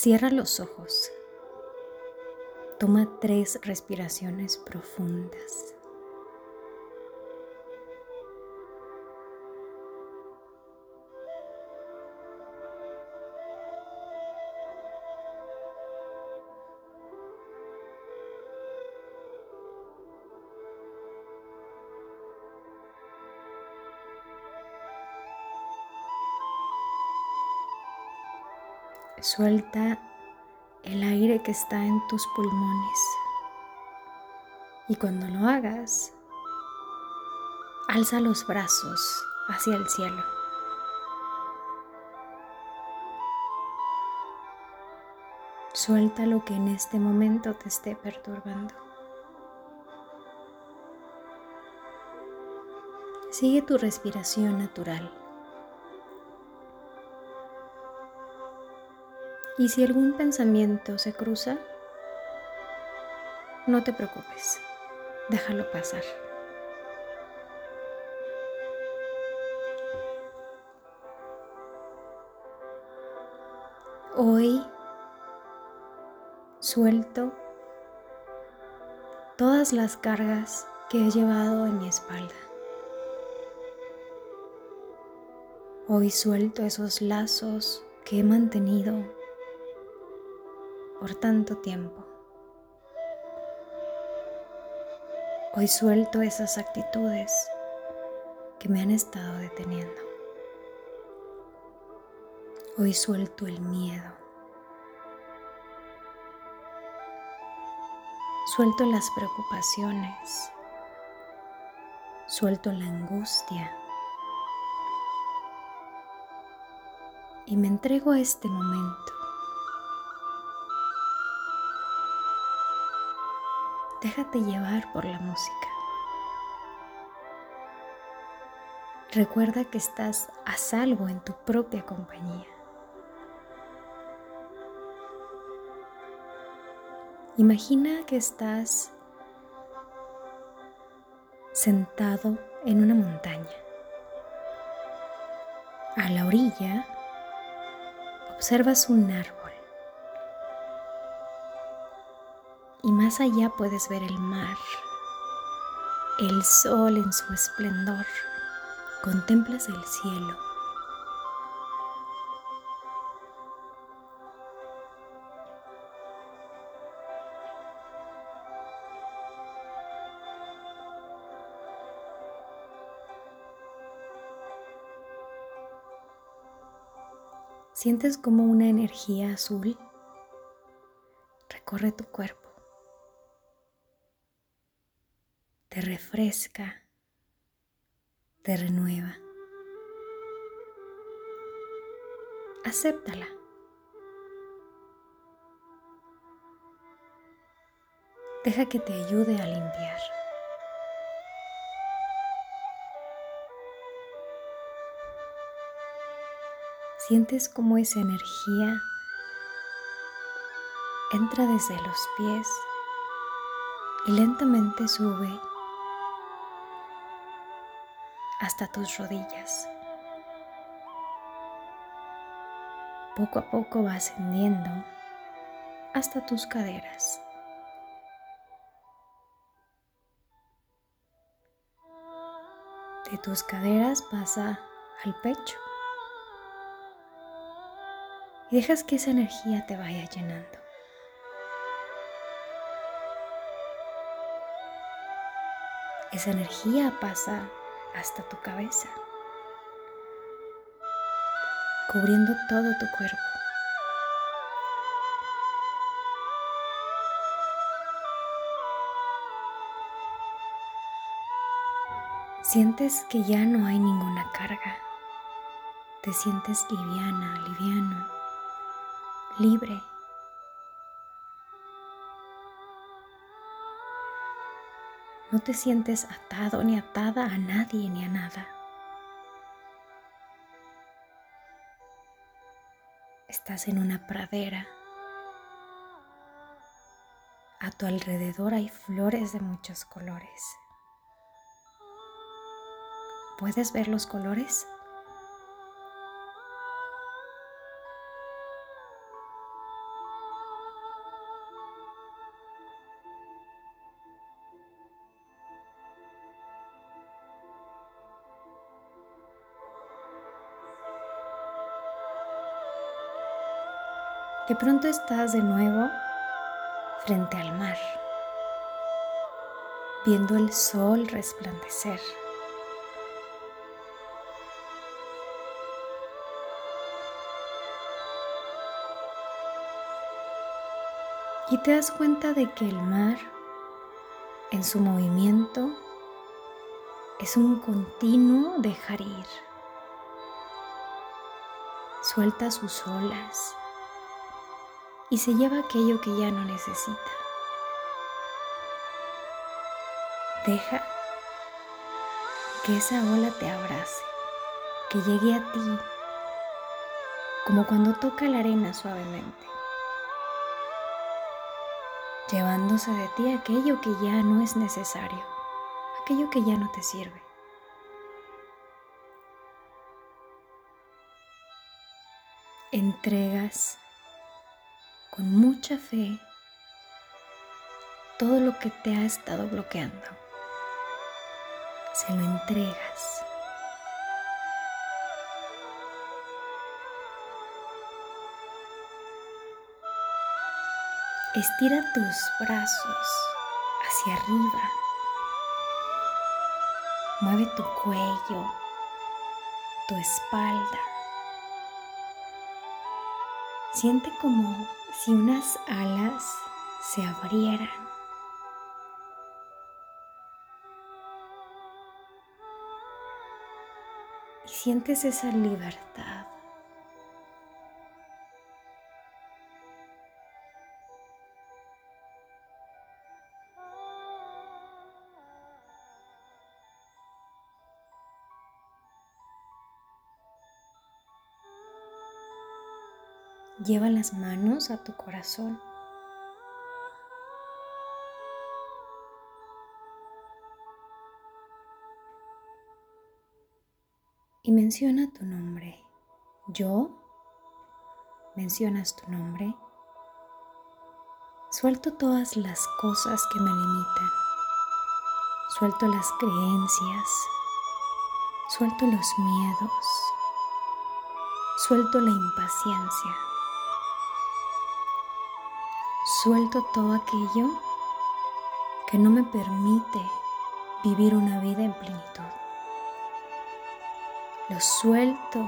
Cierra los ojos. Toma tres respiraciones profundas. Suelta el aire que está en tus pulmones. Y cuando lo hagas, alza los brazos hacia el cielo. Suelta lo que en este momento te esté perturbando. Sigue tu respiración natural. Y si algún pensamiento se cruza, no te preocupes, déjalo pasar. Hoy suelto todas las cargas que he llevado en mi espalda. Hoy suelto esos lazos que he mantenido por tanto tiempo. Hoy suelto esas actitudes que me han estado deteniendo. Hoy suelto el miedo. Suelto las preocupaciones. Suelto la angustia. Y me entrego a este momento Déjate llevar por la música. Recuerda que estás a salvo en tu propia compañía. Imagina que estás sentado en una montaña. A la orilla observas un árbol. Y más allá puedes ver el mar, el sol en su esplendor, contemplas el cielo. Sientes como una energía azul recorre tu cuerpo. Refresca, te renueva. Acéptala. Deja que te ayude a limpiar. Sientes como esa energía entra desde los pies y lentamente sube hasta tus rodillas. Poco a poco va ascendiendo hasta tus caderas. De tus caderas pasa al pecho y dejas que esa energía te vaya llenando. Esa energía pasa hasta tu cabeza, cubriendo todo tu cuerpo. Sientes que ya no hay ninguna carga. Te sientes liviana, liviano, libre. No te sientes atado ni atada a nadie ni a nada. Estás en una pradera. A tu alrededor hay flores de muchos colores. ¿Puedes ver los colores? Pronto estás de nuevo frente al mar, viendo el sol resplandecer. Y te das cuenta de que el mar, en su movimiento, es un continuo dejar ir. Suelta sus olas y se lleva aquello que ya no necesita. Deja que esa ola te abrace, que llegue a ti, como cuando toca la arena suavemente, llevándose de ti aquello que ya no es necesario, aquello que ya no te sirve. Entregas con mucha fe todo lo que te ha estado bloqueando. Se lo entregas. Estira tus brazos hacia arriba. Mueve tu cuello, tu espalda. Siente como si unas alas se abrieran. Y sientes esa libertad. Lleva las manos a tu corazón. Y menciona tu nombre. Yo. Mencionas tu nombre. Suelto todas las cosas que me limitan. Suelto las creencias. Suelto los miedos. Suelto la impaciencia suelto todo aquello que no me permite vivir una vida en plenitud. Lo suelto,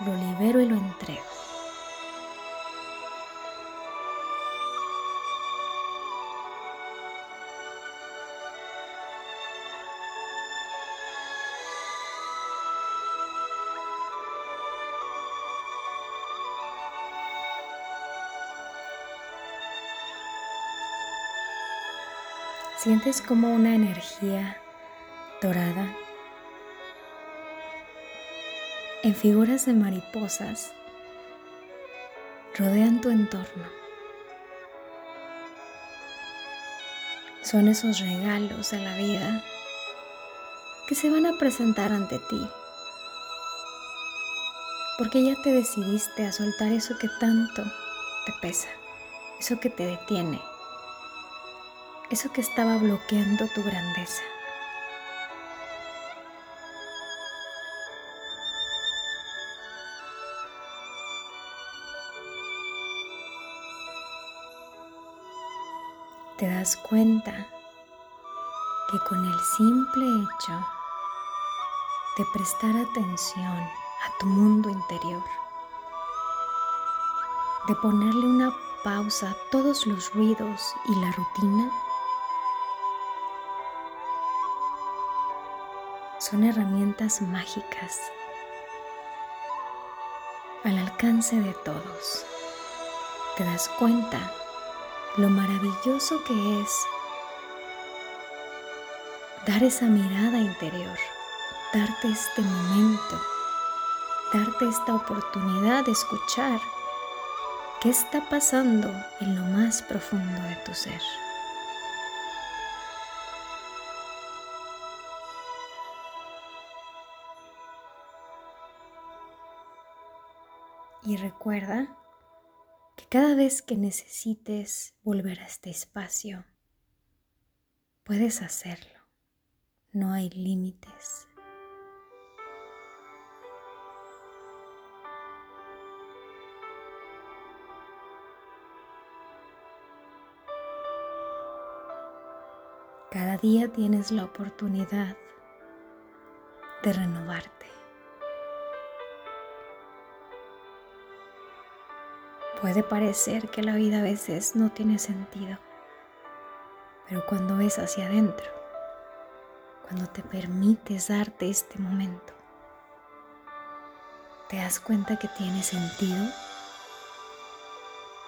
lo libero y lo entrego. Sientes como una energía dorada en figuras de mariposas rodean tu entorno. Son esos regalos de la vida que se van a presentar ante ti. Porque ya te decidiste a soltar eso que tanto te pesa, eso que te detiene eso que estaba bloqueando tu grandeza. Te das cuenta que con el simple hecho de prestar atención a tu mundo interior, de ponerle una pausa a todos los ruidos y la rutina, son herramientas mágicas al alcance de todos. Te das cuenta lo maravilloso que es dar esa mirada interior, darte este momento, darte esta oportunidad de escuchar qué está pasando en lo más profundo de tu ser. Y recuerda que cada vez que necesites volver a este espacio, puedes hacerlo. No hay límites. Cada día tienes la oportunidad de renovarte. Puede parecer que la vida a veces no tiene sentido, pero cuando ves hacia adentro, cuando te permites darte este momento, te das cuenta que tiene sentido,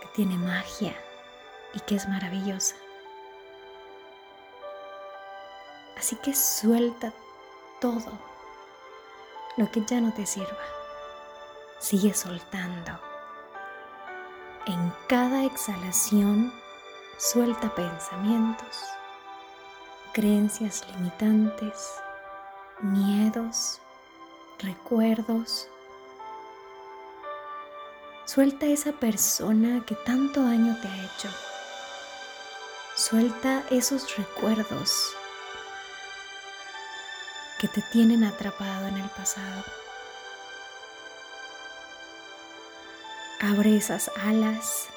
que tiene magia y que es maravillosa. Así que suelta todo lo que ya no te sirva. Sigue soltando en cada exhalación, suelta pensamientos, creencias limitantes, miedos, recuerdos. Suelta esa persona que tanto daño te ha hecho. Suelta esos recuerdos que te tienen atrapado en el pasado. Abre esas alas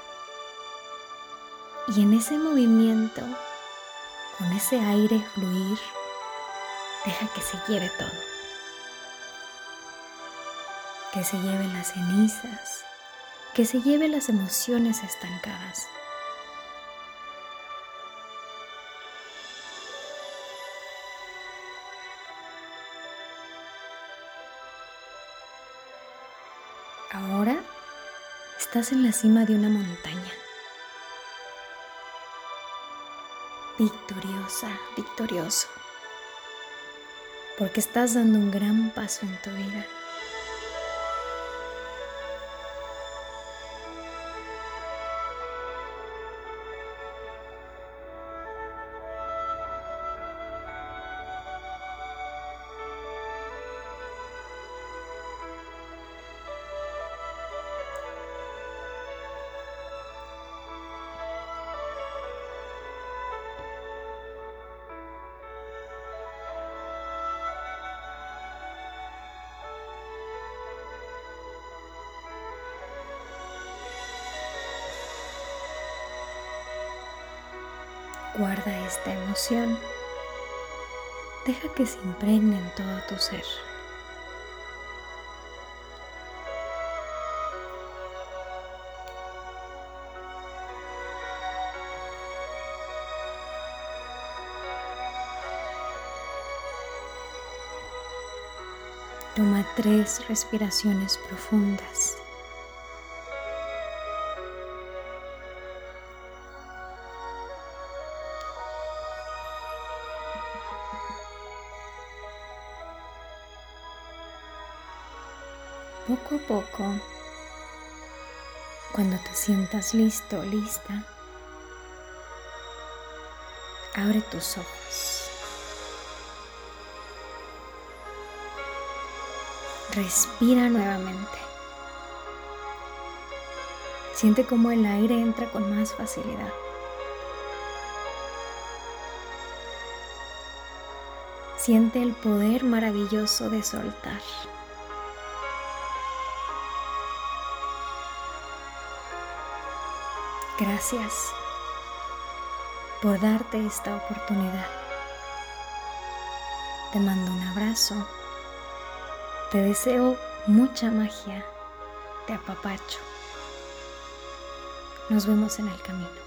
y en ese movimiento, con ese aire fluir, deja que se lleve todo. Que se lleve las cenizas, que se lleve las emociones estancadas. Estás en la cima de una montaña. Victoriosa, victorioso. Porque estás dando un gran paso en tu vida. Guarda esta emoción. Deja que se impregne en todo tu ser. Toma tres respiraciones profundas. Cuando te sientas listo lista, abre tus ojos. Respira nuevamente. Siente cómo el aire entra con más facilidad. Siente el poder maravilloso de soltar. Gracias por darte esta oportunidad. Te mando un abrazo. Te deseo mucha magia. Te apapacho. Nos vemos en el camino.